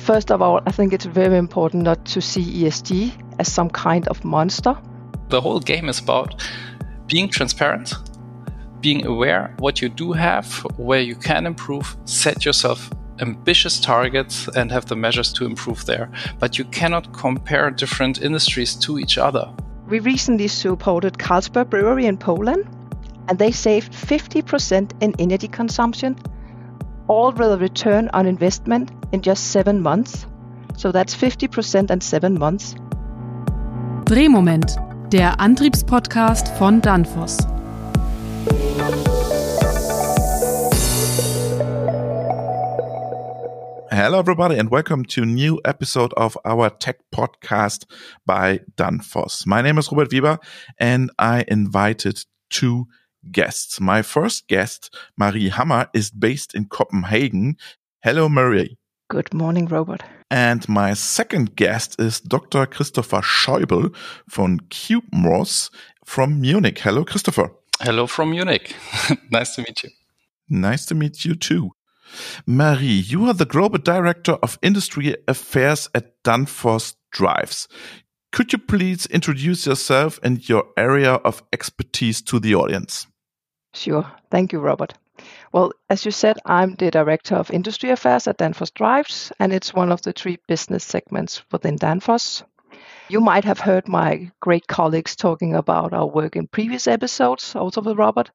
First of all, I think it's very important not to see ESG as some kind of monster. The whole game is about being transparent, being aware what you do have, where you can improve, set yourself ambitious targets and have the measures to improve there. But you cannot compare different industries to each other. We recently supported Carlsberg Brewery in Poland, and they saved 50% in energy consumption, all with a return on investment in just seven months. So that's 50% in seven months. Drehmoment, der Antriebspodcast von Danfoss. Hello, everybody, and welcome to a new episode of our tech podcast by Danfoss. My name is Robert Weber, and I invited two guests. My first guest, Marie Hammer, is based in Copenhagen. Hello, Marie. Good morning, Robert. And my second guest is Dr. Christopher Schäuble from CubeMOS from Munich. Hello, Christopher. Hello from Munich. nice to meet you. Nice to meet you too. Marie, you are the Global Director of Industry Affairs at Danfoss Drives. Could you please introduce yourself and your area of expertise to the audience? Sure. Thank you, Robert. Well, as you said, I'm the Director of Industry Affairs at Danfoss Drives, and it's one of the three business segments within Danfoss. You might have heard my great colleagues talking about our work in previous episodes, also with Robert.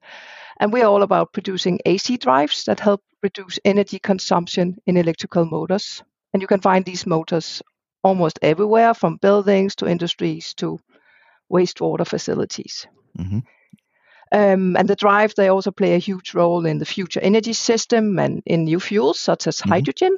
And we're all about producing AC drives that help reduce energy consumption in electrical motors. And you can find these motors almost everywhere from buildings to industries to wastewater facilities. Mm-hmm. Um, and the drive, they also play a huge role in the future energy system and in new fuels such as mm-hmm. hydrogen.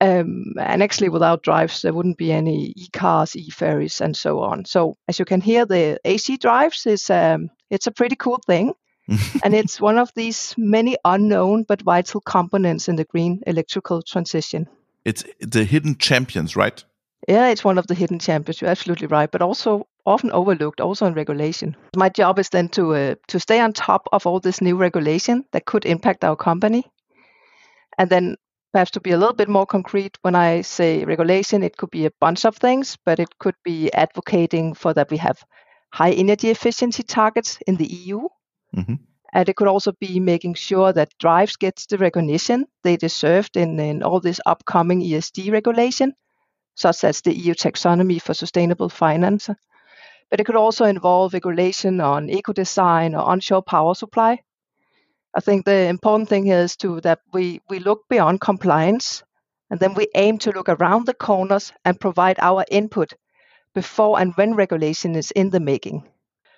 Um, and actually, without drives, there wouldn't be any e-cars, e-ferries, and so on. So, as you can hear, the AC drives is um, it's a pretty cool thing, and it's one of these many unknown but vital components in the green electrical transition. It's the hidden champions, right? Yeah, it's one of the hidden champions. You're absolutely right, but also often overlooked, also in regulation. My job is then to uh, to stay on top of all this new regulation that could impact our company, and then perhaps to be a little bit more concrete, when I say regulation, it could be a bunch of things, but it could be advocating for that we have high energy efficiency targets in the EU Mm-hmm. And it could also be making sure that drives gets the recognition they deserved in, in all this upcoming ESG regulation, such as the EU taxonomy for sustainable finance. But it could also involve regulation on eco-design or onshore power supply. I think the important thing here is to that we, we look beyond compliance and then we aim to look around the corners and provide our input before and when regulation is in the making.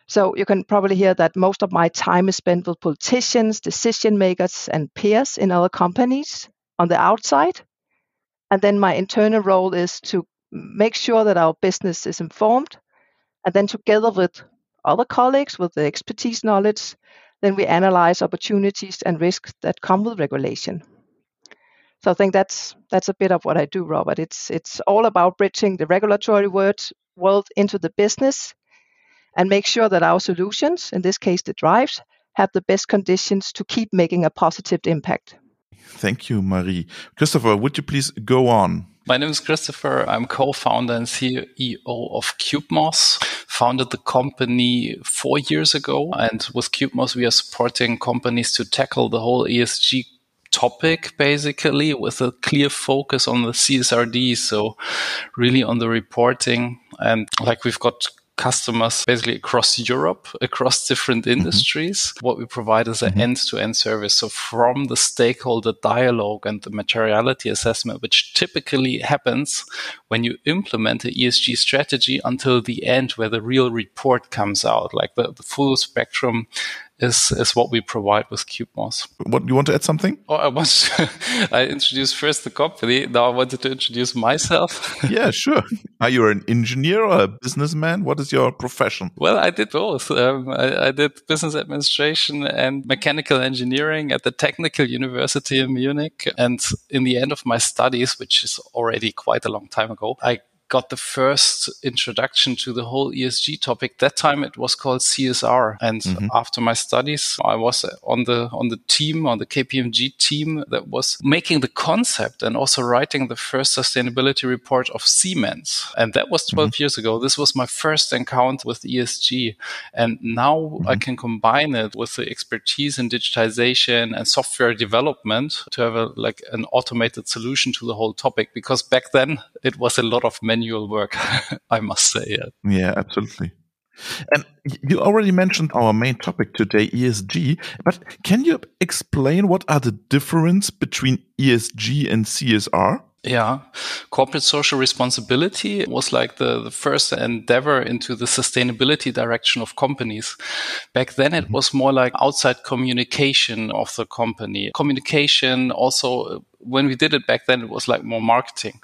So you can probably hear that most of my time is spent with politicians, decision makers, and peers in other companies on the outside. And then my internal role is to make sure that our business is informed. And then together with other colleagues with the expertise knowledge, then we analyze opportunities and risks that come with regulation. So I think that's that's a bit of what I do, Robert. It's it's all about bridging the regulatory world world into the business and make sure that our solutions, in this case the drives, have the best conditions to keep making a positive impact. Thank you, Marie. Christopher, would you please go on? My name is Christopher. I'm co-founder and CEO of CubeMOS. Founded the company four years ago, and with CubeMOS, we are supporting companies to tackle the whole ESG topic basically with a clear focus on the CSRD. So really on the reporting and like we've got customers basically across Europe, across different mm-hmm. industries. Mm-hmm. What we provide is an mm-hmm. end-to-end service. So from the stakeholder dialogue and the materiality assessment, which typically happens when you implement an ESG strategy until the end where the real report comes out, like the, the full spectrum is is what we provide with CubeMOS. What you want to add something? Oh, I want To, I introduced first the company. Now I wanted to introduce myself. yeah, sure. Are you an engineer or a businessman? What is your profession? Well, I did both. Um, I, I, did business administration and mechanical engineering at the Technical University in Munich. And in the end of my studies, which is already quite a long time ago, I got the first introduction to the whole ESG topic. That time it was called CSR. And mm-hmm. after my studies, I was on the, on the team, on the KPMG team that was making the concept and also writing the first sustainability report of Siemens. And that was 12 mm-hmm. years ago. This was my first encounter with ESG. And now mm-hmm. I can combine it with the expertise in digitization and software development to have a, like an automated solution to the whole topic. Because back then it was a lot of manual work, I must say. Yeah, yeah absolutely. And you already mentioned our main topic today, ESG, but can you explain what are the difference between ESG and CSR? Yeah. Corporate social responsibility was like the, the first endeavor into the sustainability direction of companies. Back then, it mm-hmm. was more like outside communication of the company. Communication also, when we did it back then, it was like more marketing.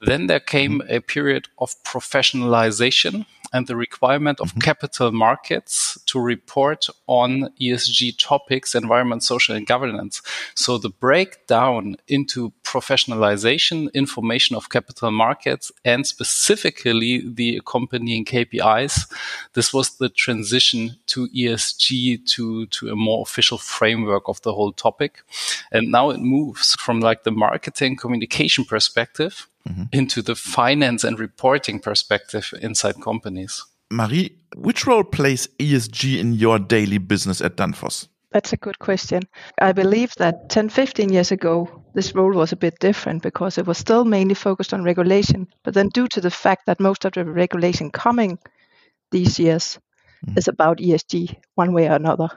Then there came mm-hmm. a period of professionalization and the requirement of mm-hmm. capital markets to report on ESG topics, environment, social, and governance. So the breakdown into professionalization, information of capital markets, and specifically the accompanying KPIs, this was the transition to ESG to, to a more official framework of the whole topic. And now it moves from like the marketing communication perspective mm-hmm. into the finance and reporting perspective inside companies. Marie, which role plays ESG in your daily business at Danfoss? That's a good question. I believe that 10, 15 years ago, this role was a bit different because it was still mainly focused on regulation. But then, due to the fact that most of the regulation coming these years mm. is about ESG, one way or another,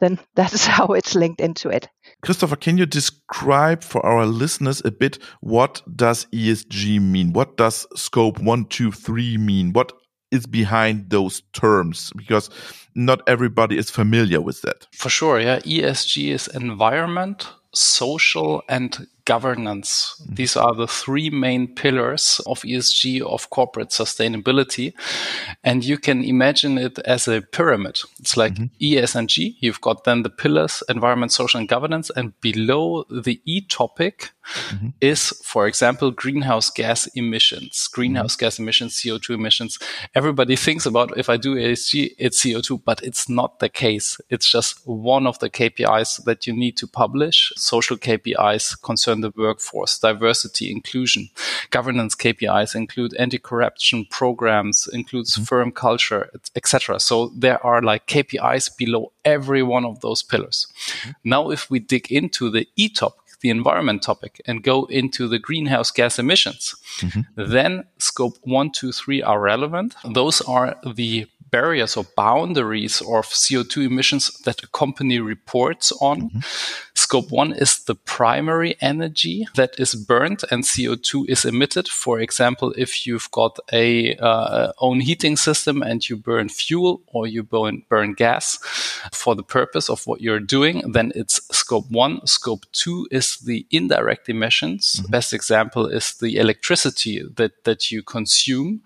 then that's how it's linked into it. Christopher, can you describe for our listeners a bit what does ESG mean? What does scope one, two, three mean? What is behind those terms? Because not everybody is familiar with that. For sure, yeah. ESG is environment, social, and governance. Mm-hmm. These are the three main pillars of ESG, of corporate sustainability. And you can imagine it as a pyramid. It's like mm-hmm. E, S, and G. You've got then the pillars, environment, social, and governance. And below the E topic mm-hmm. is, for example, greenhouse gas emissions, greenhouse mm-hmm. gas emissions, CO2 emissions. Everybody thinks about if I do ESG, it's CO2, but it's not the case. It's just one of the KPIs that you need to publish. Social KPIs concern the workforce, diversity, inclusion. Governance KPIs include anti-corruption programs, includes mm-hmm. firm culture, etc. So there are like KPIs below every one of those pillars. Mm-hmm. Now, if we dig into the E topic, the environment topic, and go into the greenhouse gas emissions, mm-hmm. then scope one, two, three are relevant. Those are the barriers or boundaries of CO2 emissions that a company reports on. Mm-hmm. Scope one is the primary energy that is burned and CO2 is emitted. For example, if you've got a uh, own heating system and you burn fuel or you burn, burn gas for the purpose of what you're doing, then it's scope one. Scope two is the indirect emissions. Mm-hmm. Best example is the electricity that, that you consume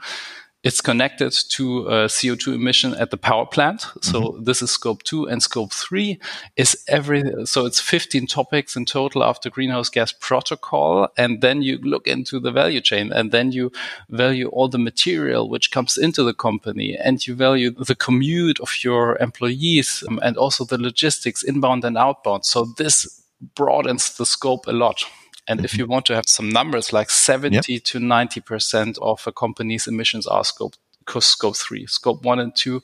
it's connected to uh, CO2 emission at the power plant. So mm-hmm. this is scope two and scope three is every, so it's 15 topics in total after greenhouse gas protocol. And then you look into the value chain and then you value all the material which comes into the company and you value the commute of your employees um, and also the logistics inbound and outbound. So this broadens the scope a lot. And if mm-hmm. you want to have some numbers, like 70 yep. to 90% of a company's emissions are scope scope three. Scope one and two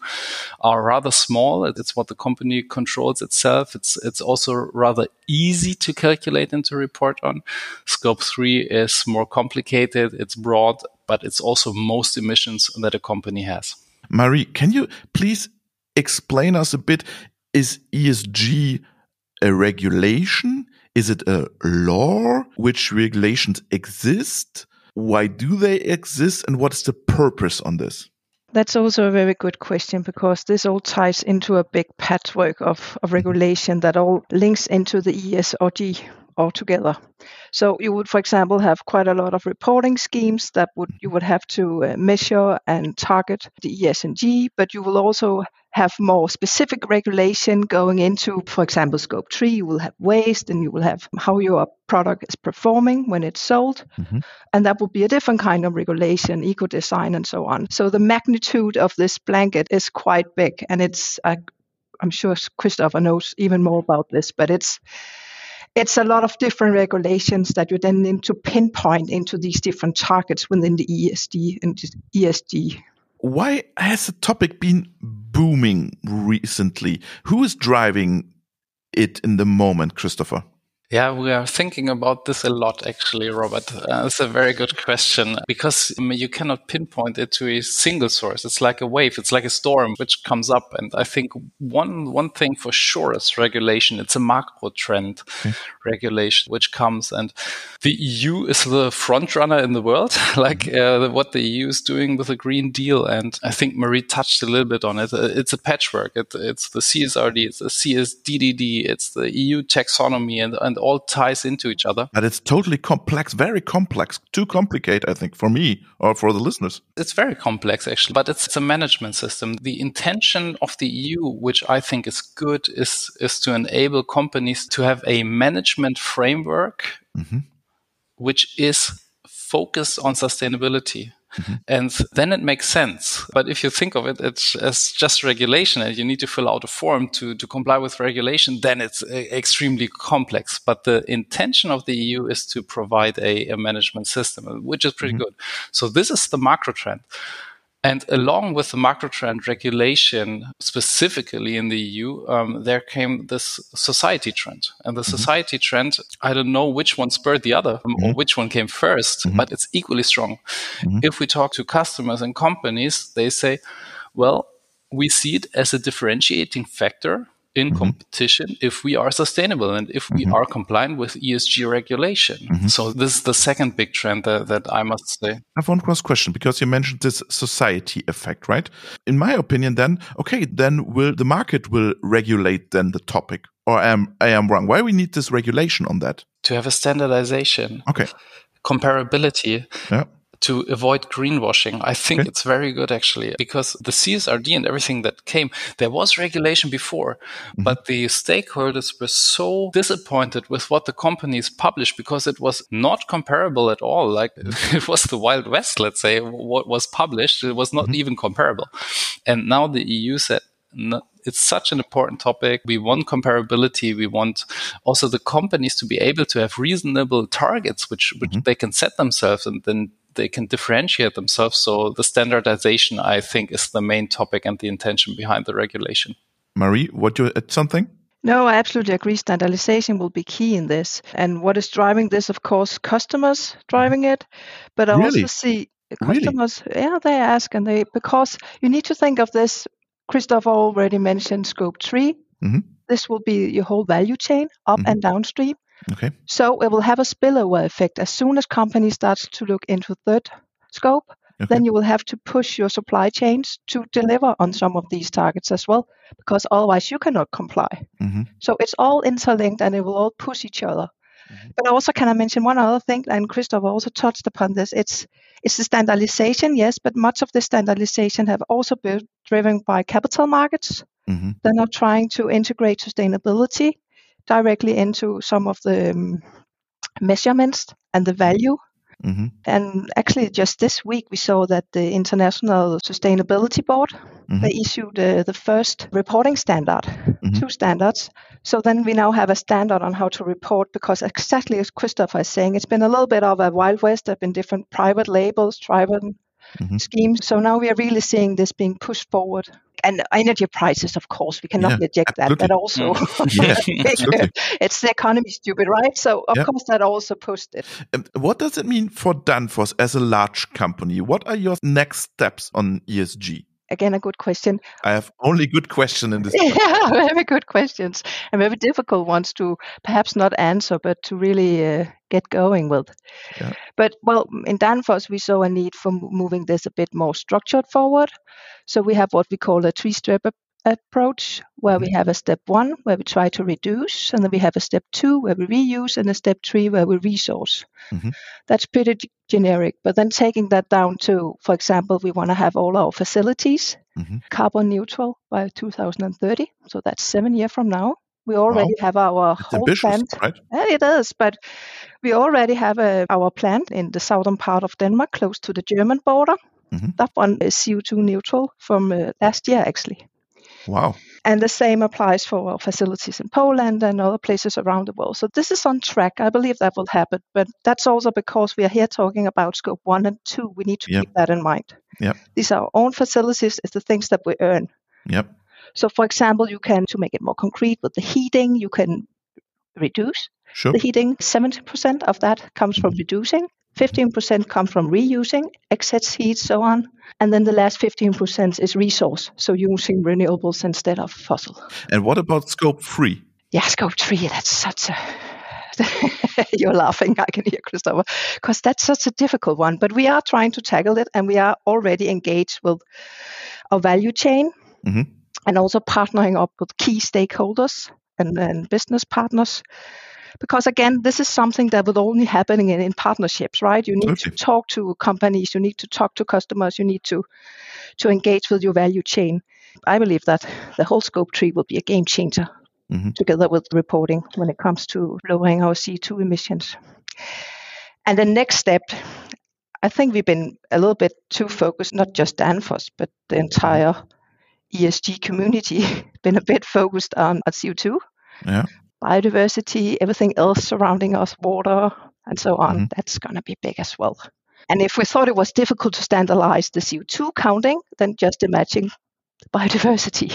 are rather small. It's what the company controls itself. It's it's also rather easy to calculate and to report on. Scope three is more complicated. It's broad, but it's also most emissions that a company has. Marie, can you please explain us a bit? Is ESG a regulation? Is it a law? Which regulations exist? Why do they exist? And what is the purpose on this? That's also a very good question because this all ties into a big patchwork of, of regulation that all links into the ESG altogether. So you would, for example, have quite a lot of reporting schemes that would you would have to uh, measure and target the ESG, but you will also have more specific regulation going into, for example, scope three. You will have waste, and you will have how your product is performing when it's sold, Mhm. and that will be a different kind of regulation, eco design, and so on. So the magnitude of this blanket is quite big, and it's. Uh, I'm sure Christopher knows even more about this, but it's it's a lot of different regulations that you then need to pinpoint into these different targets within the ESD and ESG. Why has the topic been booming recently? Who is driving it in the moment, Christopher? Yeah, we are thinking about this a lot, actually, Robert. Uh, it's a very good question because mean, you cannot pinpoint it to a single source. It's like a wave. It's like a storm which comes up. And I think one one thing for sure is regulation. It's a macro trend regulation which comes, and the EU is the front runner in the world, like uh, what the EU is doing with the Green Deal. And I think Marie touched a little bit on it. Uh, It's a patchwork. It, it's the CSRD, it's the CSDDD, it's the EU taxonomy, and, and all ties into each other. But it's totally complex, very complex, too complicated, I think, for me or for the listeners. It's very complex, actually, but it's a management system. The intention of the EU, which I think is good, is, is to enable companies to have a management framework Mhm. which is focused on sustainability. And then it makes sense. But if you think of it it's as just regulation and you need to fill out a form to, to comply with regulation, then it's uh, extremely complex. But the intention of the EU is to provide a, a management system, which is pretty good. So this is the macro trend. And along with the macro trend regulation, specifically in the EU, um, there came this society trend. And the society trend, I don't know which one spurred the other um, or which one came 1st but it's equally strong. If we talk to customers and companies, they say, well, we see it as a differentiating factor in mm-hmm. competition if we are sustainable and if we mm-hmm. are compliant with ESG regulation. Mm-hmm. So this is the second big trend that, that I must say. I have one cross question because you mentioned this society effect, right? In my opinion, then okay, then will the market will regulate then the topic, or I am I am wrong? Why we need this regulation on that? To have a standardization, Okay, comparability, yeah, to avoid greenwashing. I think Okay. it's very good actually because the CSRD and everything that came, there was regulation before, mm-hmm. but the stakeholders were so disappointed with what the companies published because it was not comparable at all. Like it was the Wild West, let's say, what was published. It was not mm-hmm. even comparable. And now the EU said, no, it's such an important topic. We want comparability. We want also the companies to be able to have reasonable targets, which, which mm-hmm. they can set themselves and then they can differentiate themselves. So the standardization, I think, is the main topic and the intention behind the regulation. Marie, what you add something? No, I absolutely agree. Standardization will be key in this. And what is driving this, of course, customers driving it. But I Really? also see Really? customers, yeah, they ask and they, because you need to think of this. Christoph already mentioned scope 3 Mhm. This will be your whole value chain, up Mhm. and downstream. Okay, So it will have a spillover effect. As soon as companies start to look into third scope, okay. then you will have to push your supply chains to deliver on some of these targets as well, because otherwise you cannot comply. Mhm. So it's all interlinked and it will all push each other. But also, can I mention one other thing? And Christopher also touched upon this. It's it's the standardization, yes, but much of the standardization have also been driven by capital markets. Mhm. They're not trying to integrate sustainability directly into some of the um, measurements and the value. Mhm. And actually, just this week, we saw that the International Sustainability Board Mhm. they issued uh, the first reporting standard, Mhm. two standards. So then we now have a standard on how to report because exactly as Christopher is saying, it's been a little bit of a wild west. There've been different private labels, private Mhm. schemes. So now we are really seeing this being pushed forward. And energy prices, of course, we cannot Yeah, reject that. That also, Yeah, it's the economy, stupid, right? So of Yeah. course that also pushed it. Um, what does it mean for Danfoss as a large company? What are your next steps on ESG? Again, a good question. I have only good question in this. yeah, very good questions and very difficult ones to perhaps not answer, but to really uh, get going with. Yeah. But well, in Danfoss, we saw a need for moving this a bit more structured forward. So we have what we call a three-step approach where we have a step one where we try to reduce, and then we have a step two where we reuse, and a step three where we resource. Mhm. That's pretty g- generic. But then taking that down to, for example, we want to have all our facilities Mhm. carbon neutral by 2030. So that's seven years from now. We already have our It's whole plant. right? Yeah, it is, but we already have a, our plant in the southern part of Denmark, close to the German border. Mhm. That one is CO2 neutral from uh, last year, actually. Wow. And the same applies for our facilities in Poland and other places around the world. So this is on track. I believe that will happen. But that's also because we are here talking about scope one and two. We need to Yep. keep that in mind. Yep. These are our own facilities, it's the things that we earn. Yep. So, for example, you can, to make it more concrete with the heating, you can reduce Sure. the heating. 70% of that comes from mm-hmm. reducing, 15% come from reusing, excess heat, so on. And then the last 15% is resource, so using renewables instead of fossil. And what about scope three? Yeah, scope three, that's such a. You're laughing, I can hear Christopher, because that's such a difficult one. But we are trying to tackle it, and we are already engaged with our value chain Mhm. and also partnering up with key stakeholders and, and business partners. Because again, this is something that will only happen in, in partnerships, right? You need Absolutely. to talk to companies, you need to talk to customers, you need to to engage with your value chain. I believe that the whole scope tree will be a game changer Mhm. together with reporting when it comes to lowering our CO2 emissions. And the next step, I think we've been a little bit too focused, not just Danfoss, but the entire ESG community, been a bit focused on, on CO2, Yeah. Biodiversity, everything else surrounding us, water, and so on. Mhm. That's going to be big as well. And if we thought it was difficult to standardize the CO2 counting, then just imagine the biodiversity.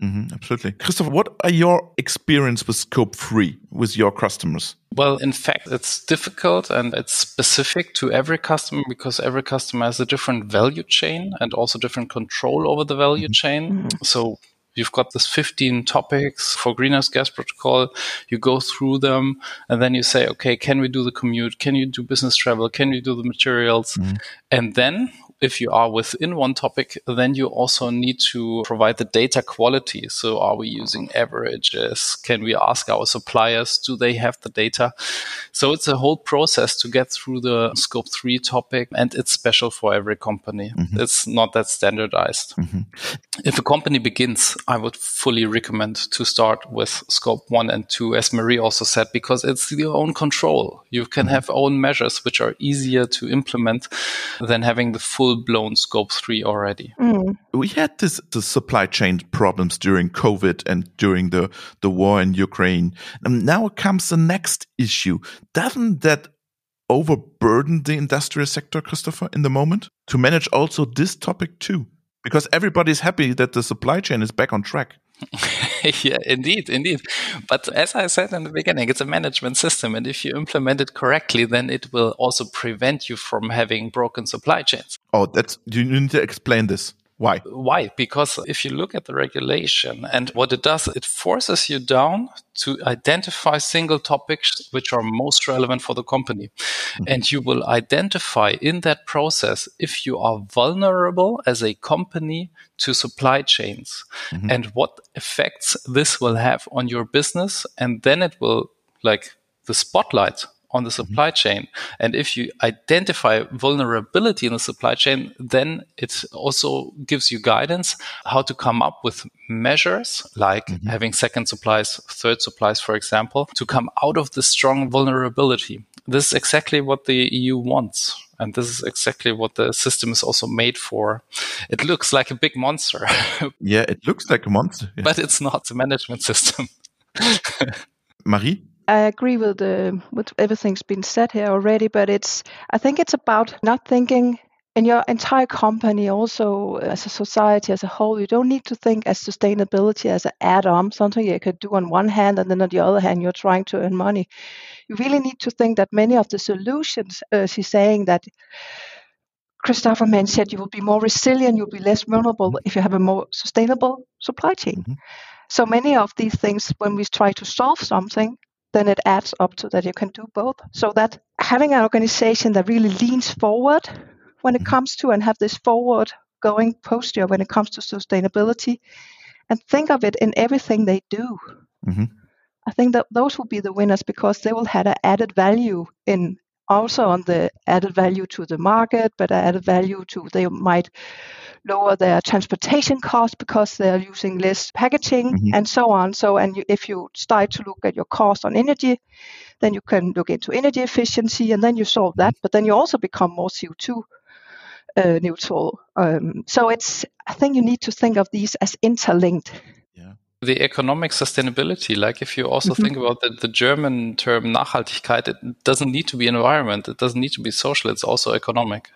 hmm absolutely. Christopher, what are your experience with scope three with your customers? Well, in fact, it's difficult and it's specific to every customer because every customer has a different value chain and also different control over the value chain. So you've got this 15 topics for greenhouse gas protocol. You go through them and then you say, okay, can we do the commute? Can you do business travel? Can we do the materials? Mm-hmm. And then if you are within one topic, then you also need to provide the data quality. So are we using averages? Can we ask our suppliers, do they have the data? So it's a whole process to get through the scope three topic and it's special for every company. Mm-hmm. It's not that standardized. Mm-hmm. If a company begins, I would fully recommend to start with scope one and two, as Marie also said, because it's your own control. You can mm-hmm. have own measures which are easier to implement than having the full blown scope three already. Mm. We had this the supply chain problems during COVID and during the, the war in Ukraine. And now comes the next issue. Doesn't that overburden the industrial sector, Christopher, in the moment? To manage also this topic too? Because everybody's happy that the supply chain is back on track. yeah, indeed, indeed. But as I said in the beginning, it's a management system. And if you implement it correctly, then it will also prevent you from having broken supply chains. Oh, that's you need to explain this. Why? Why? Because if you look at the regulation and what it does, it forces you down to identify single topics which are most relevant for the company. Mm-hmm. And you will identify in that process if you are vulnerable as a company to supply chains mm-hmm. and what effects this will have on your business. And then it will like the spotlight on the mm-hmm. supply chain. And if you identify vulnerability in the supply chain, then it also gives you guidance how to come up with measures like mm-hmm. having second supplies, third supplies, for example, to come out of the strong vulnerability. This is exactly what the EU wants. And this is exactly what the system is also made for. It looks like a big monster, Yeah, it looks like a monster. Yeah. but it's not a management system. Marie? I agree with the with everything's been said here already, but it's I think it's about not thinking in your entire company, also as a society as a whole. You don't need to think as sustainability as an add-on, something you could do on one hand, and then on the other hand, you're trying to earn money. You really need to think that many of the solutions, uh, she's saying that Christopher Mann said you will be more resilient, you'll be less vulnerable if you have a more sustainable supply chain. So many of these things, when we try to solve something, then it adds up to that you can do both. So that having an organization that really leans forward when it comes to and have this forward going posture when it comes to sustainability and think of it in everything they do. Mm-hmm. I think that those will be the winners because they will have an added value in also on the added value to the market, but added value to they might lower their transportation costs because they're using less packaging Mhm. and so on. So, and you, if you start to look at your cost on energy, then you can look into energy efficiency, and then you solve that. But then you also become more CO2 uh, neutral. Um, so it's I think you need to think of these as interlinked. The economic sustainability like if you also Mhm. think about the, the german term nachhaltigkeit it doesn't need to be environment it doesn't need to be social it's also economic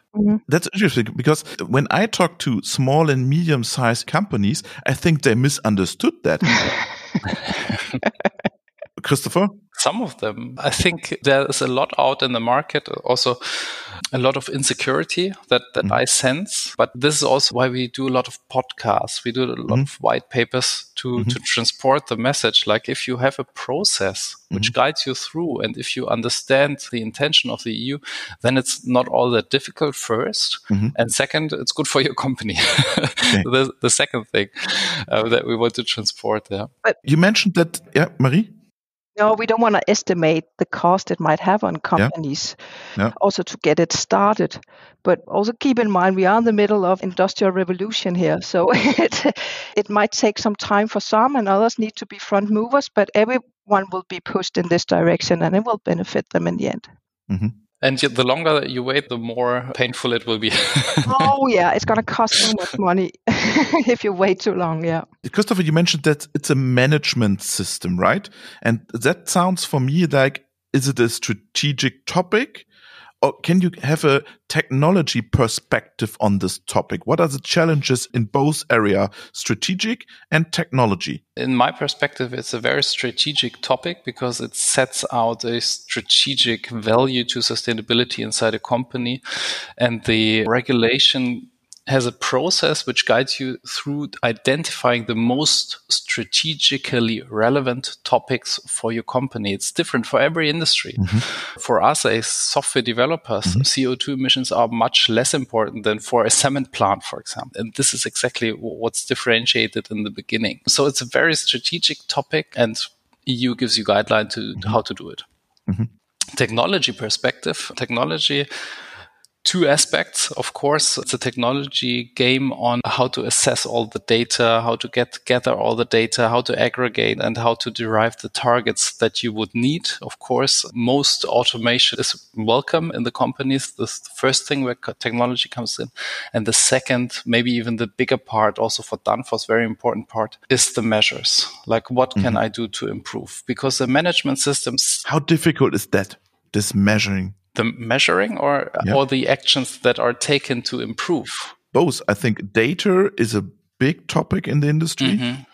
That's interesting because when I talk to small and medium sized companies, I think they misunderstood that. Christopher? Some of them i think there's a lot out in the market also a lot of insecurity that, that Mhm. i sense but this is also why we do a lot of podcasts we do a lot Mhm. of white papers to, Mhm. to transport the message like if you have a process which guides you through and if you understand the intention of the eu then it's not all that difficult 1st Mhm. and second it's good for your company the, the second thing uh, that we want to transport there You mentioned that, yeah, Marie? No, we don't want to estimate the cost it might have on companies, Yeah. also to get it started. But also keep in mind we are in the middle of industrial revolution here, so it it might take some time for some, and others need to be front movers. But everyone will be pushed in this direction, and it will benefit them in the end. Mm-hmm. And yet the longer you wait the more painful it will be oh yeah, it's going to cost so much money if you wait too long. Yeah. Christopher, you mentioned that it's a management system, right? And that sounds for me like, is it a strategic topic? Can you have a technology perspective on this topic? What are the challenges in both area, strategic and technology? in my perspective, it's a very strategic topic because it sets out a strategic value to sustainability inside a company. And the regulation has a process which guides you through identifying the most strategically relevant topics for your company. It's different for every industry. Mm-hmm. For us as software developers, mm-hmm. CO2 emissions are much less important than for a cement plant, for example. And this is exactly what's differentiated in the beginning. So it's a very strategic topic and EU gives you guideline to mm-hmm. how to do it. Technology perspective, technology two aspects. Of course, it's a technology game on how to assess all the data, how to get gather all the data, how to aggregate and how to derive the targets that you would need. Of course, most automation is welcome in the companies. This is the first thing where technology comes in. And the second, maybe even the bigger part also for Danfoss, very important part is the measures. Like what can mm-hmm. I do to improve? Because the management systems How difficult is that? This measuring? The measuring or Yeah. or the actions that are taken to improve Both. I think data is a big topic in the industry. Mhm.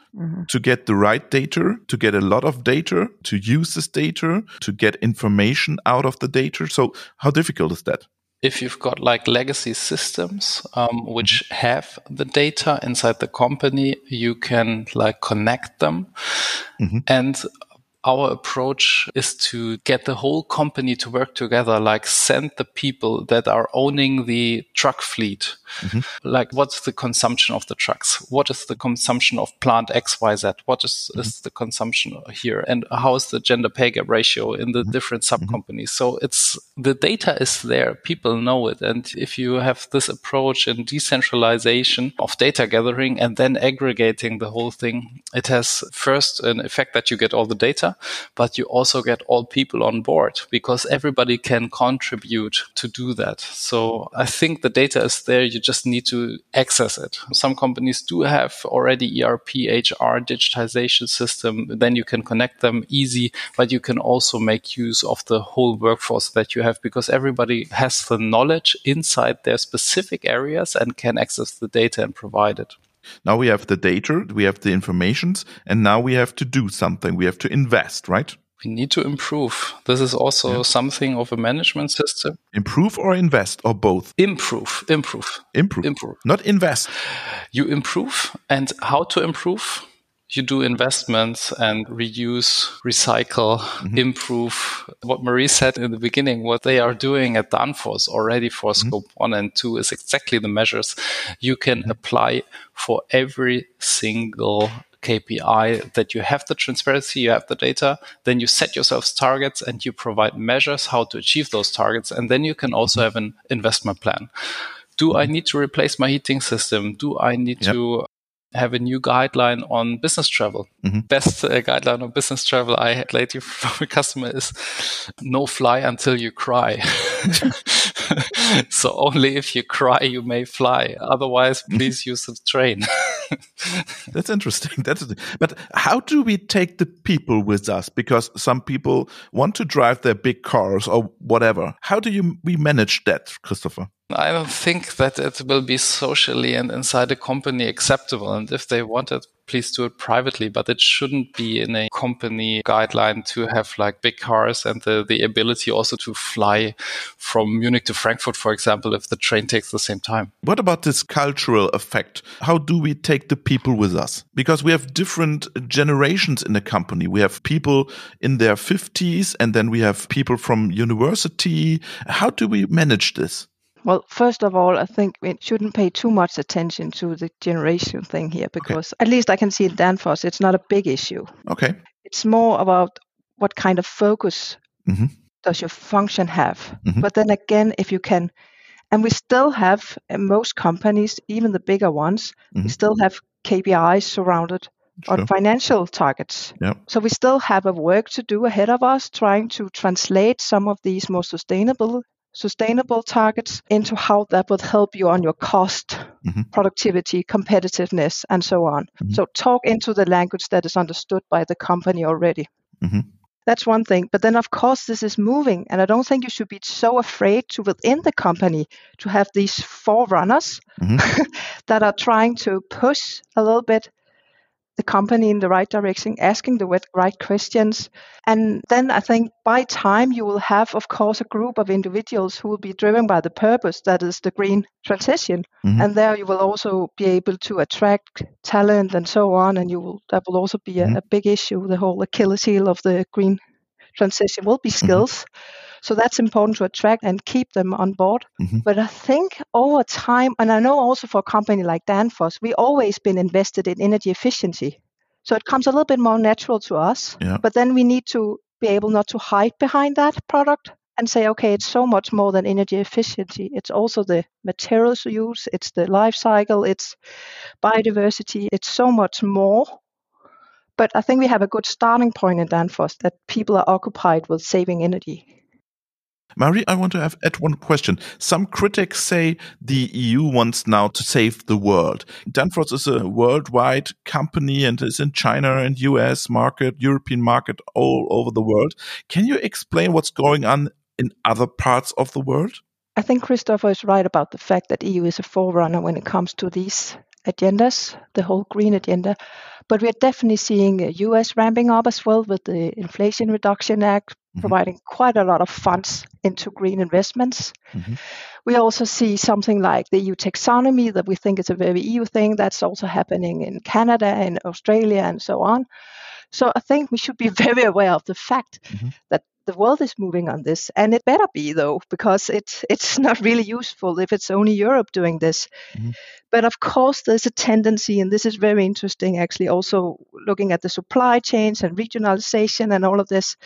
to get the right data, to get a lot of data, to use this data, to get information out of the data. So, how difficult is that? if you've got like legacy systems um, which have the data inside the company you can like connect them Mhm. and our approach is to get the whole company to work together, like send the people that are owning the truck fleet. Mm-hmm. Like what's the consumption of the trucks? What is the consumption of plant XYZ? What is, mm-hmm. is the consumption here? And how is the gender pay gap ratio in the mm-hmm. different sub companies? So it's the data is there. People know it. And if you have this approach in decentralization of data gathering and then aggregating the whole thing, it has first an effect that you get all the data, but you also get all people on board because everybody can contribute to do that. So I think the data is there. You just need to access it. Some companies do have already ERP, HR, digitization system. Then you can connect them easy, but you can also make use of the whole workforce that you have because everybody has the knowledge inside their specific areas and can access the data and provide it. Now we have the data, we have the informations, and now we have to do something. We have to invest, right? We need to improve. This is also something of a management system. Improve or invest or both? Improve, improve, Improve. improve. Not invest. You improve and how to improve? You do investments and reuse, recycle, mm-hmm. improve. What Marie said in the beginning, what they are doing at Danfoss already for mm-hmm. scope one and two is exactly the measures you can mm-hmm. apply for every single KPI that you have the transparency, you have the data, then you set yourselves targets and you provide measures how to achieve those targets. And then you can also have an investment plan. Do I need to replace my heating system? Do I need yep. to have a new guideline on business travel. Mm-hmm. Best uh, guideline on business travel I had lately from a customer is no fly until you cry. so only if you cry you may fly. Otherwise, mm-hmm. please use the train. That's interesting. That's but how do we take the people with us? Because some people want to drive their big cars or whatever. How do you we manage that, Christopher? I don't think that it will be socially and inside the company acceptable. And if they want it, please do it privately, but it shouldn't be in a company guideline to have like big cars and the, the ability also to fly from Munich to Frankfurt, for example, if the train takes the same time. What about this cultural effect? How do we take the people with us? Because we have different generations in the company. We have people in their 50s and then we have people from university. How do we manage this? Well, first of all, I think we shouldn't pay too much attention to the generation thing here because okay. at least I can see in Danfoss, it's not a big issue. Okay. It's more about what kind of focus mm-hmm. does your function have. Mm-hmm. But then again, if you can, and we still have most companies, even the bigger ones, mm-hmm. we still have KPIs surrounded Sure. on financial targets. Yep. So we still have a work to do ahead of us trying to translate some of these more sustainable sustainable targets into how that would help you on your cost, mm-hmm. productivity, competitiveness, and so on. Mm-hmm. So talk into the language that is understood by the company already. Mm-hmm. That's one thing. But then, of course, this is moving. And I don't think you should be so afraid to, within the company, to have these forerunners mm-hmm. that are trying to push a little bit the company in the right direction, asking the right questions. And then I think by time you will have, of course, a group of individuals who will be driven by the purpose that is the green transition. Mm-hmm. And there you will also be able to attract talent and so on. And you will that will also be mm-hmm. a, a, big issue. The whole Achilles heel of the green transition will be mm-hmm. skills. Mm-hmm. So that's important to attract and keep them on board. Mm-hmm. But I think over time, and I know also for a company like Danfoss, we always been invested in energy efficiency. So it comes a little bit more natural to us. Yeah. But then we need to be able not to hide behind that product and say, okay, it's so much more than energy efficiency. It's also the materials we use, it's the life cycle, it's biodiversity, it's so much more. But I think we have a good starting point in Danfoss that people are occupied with saving energy. Marie, I want to have add one question. Some critics say the EU wants now to save the world. Danfoss is a worldwide company and is in China and US market, European market, all over the world. Can you explain what's going on in other parts of the world? I think Christopher is right about the fact that EU is a forerunner when it comes to these agendas, the whole green agenda. But we're definitely seeing US ramping up as well with the Inflation Reduction Act, mm-hmm. providing quite a lot of funds into green investments. Mm-hmm. We also see something like the EU taxonomy that we think is a very EU thing that's also happening in Canada and Australia and so on. So I think we should be very aware of the fact mm-hmm. that the world is moving on this, and it better be though, because it's it's not really useful if it's only Europe doing this. Mm-hmm. But of course, there's a tendency, and this is very interesting actually, also looking at the supply chains and regionalization and all of this,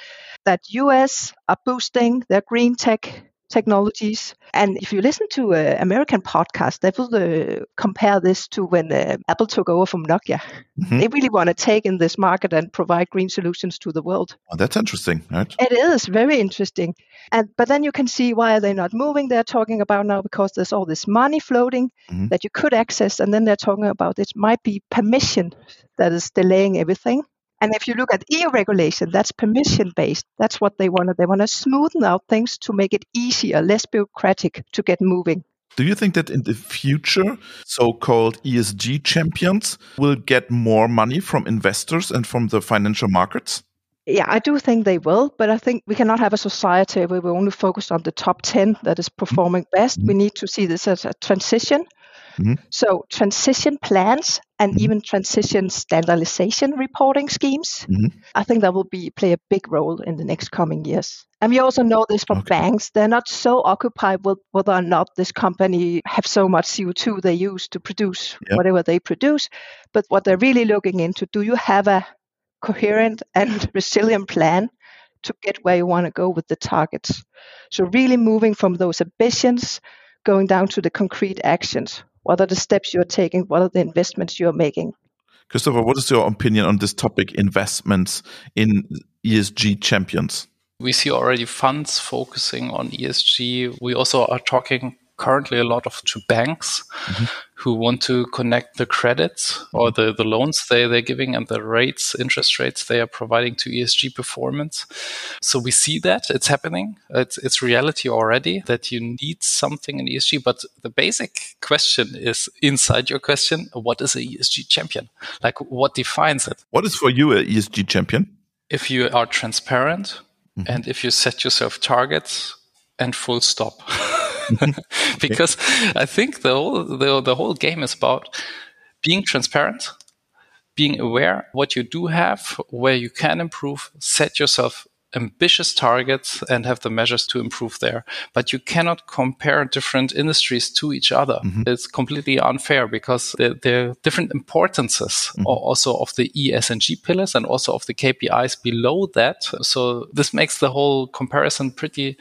that US are boosting their green tech technologies. And if you listen to an American podcast, they will uh, compare this to when uh, Apple took over from Nokia. Mm-hmm. They really want to take in this market and provide green solutions to the world. Oh, that's interesting, right? It is very interesting. And but then you can see why are they not moving? They're talking about now because there's all this money floating mm-hmm. that you could access, and then they're talking about it might be permission that is delaying everything. And if you look at EU regulation, that's permission based. That's what they want. They want to smoothen out things to make it easier, less bureaucratic to get moving. Do you think that in the future, so called ESG champions will get more money from investors and from the financial markets? Yeah, I do think they will, but I think we cannot have a society where we only focus on the top 10 that is performing best. Mm-hmm. We need to see this as a transition Mm-hmm. So transition plans and mm-hmm. even transition standardization reporting schemes, mm-hmm. I think that will be play a big role in the next coming years. And we also know this from okay. banks. They're not so occupied with whether or not this company have so much CO2 they use to produce yep. whatever they produce, but what they're really looking into, do you have a coherent and resilient plan to get where you want to go with the targets? So really moving from those ambitions going down to the concrete actions. What are the steps you're taking? What are the investments you're making? Christopher, what is your opinion on this topic investments in ESG champions? We see already funds focusing on ESG. We also are talking currently a lot of to banks mm-hmm. who want to connect the credits or the, the loans they, they're giving and the rates, interest rates they are providing to ESG performance. So we see that it's happening. It's, it's reality already that you need something in ESG. But the basic question is inside your question, what is a ESG champion? Like what defines it? What is for you a ESG champion? If you are transparent mm-hmm. and if you set yourself targets and full stop. because I think the whole the, the whole game is about being transparent, being aware what you do have, where you can improve, set yourself ambitious targets and have the measures to improve there. But you cannot compare different industries to each other. Mm-hmm. It's completely unfair because there, there are different importances mm-hmm. also of the ESG pillars and also of the KPIs below that. So this makes the whole comparison pretty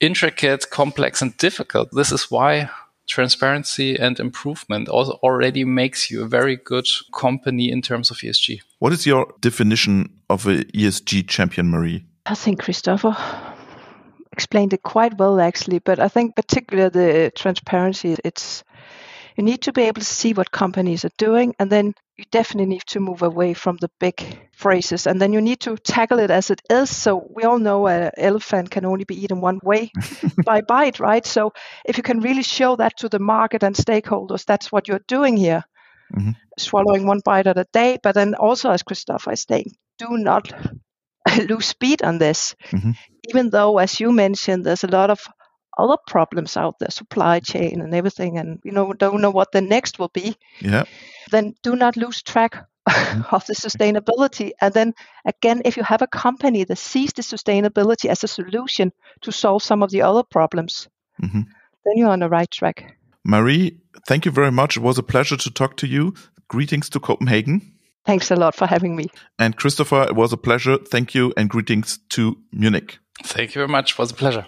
intricate, complex, and difficult. This is why transparency and improvement also already makes you a very good company in terms of ESG. What is your definition of a ESG champion, Marie? I think Christopher explained it quite well actually, but I think particularly the transparency, it's you need to be able to see what companies are doing and then you definitely need to move away from the big phrases and then you need to tackle it as it is. So we all know an elephant can only be eaten one way by bite right? So if you can really show that to the market and stakeholders that's what you're doing here. Mm-hmm. swallowing one bite at a day but then also as christopher is saying do not lose speed on this, mm-hmm. even though, as you mentioned, there's a lot of other problems out there, supply chain and everything, and you know don't know what the next will be. Yeah. Then do not lose track mm-hmm. of the sustainability. And then again, if you have a company that sees the sustainability as a solution to solve some of the other problems, mm-hmm. then you're on the right track. Marie, thank you very much. It was a pleasure to talk to you. Greetings to Copenhagen. Thanks a lot for having me. And Christopher, it was a pleasure. Thank you and greetings to Munich. Thank you very much. It was a pleasure.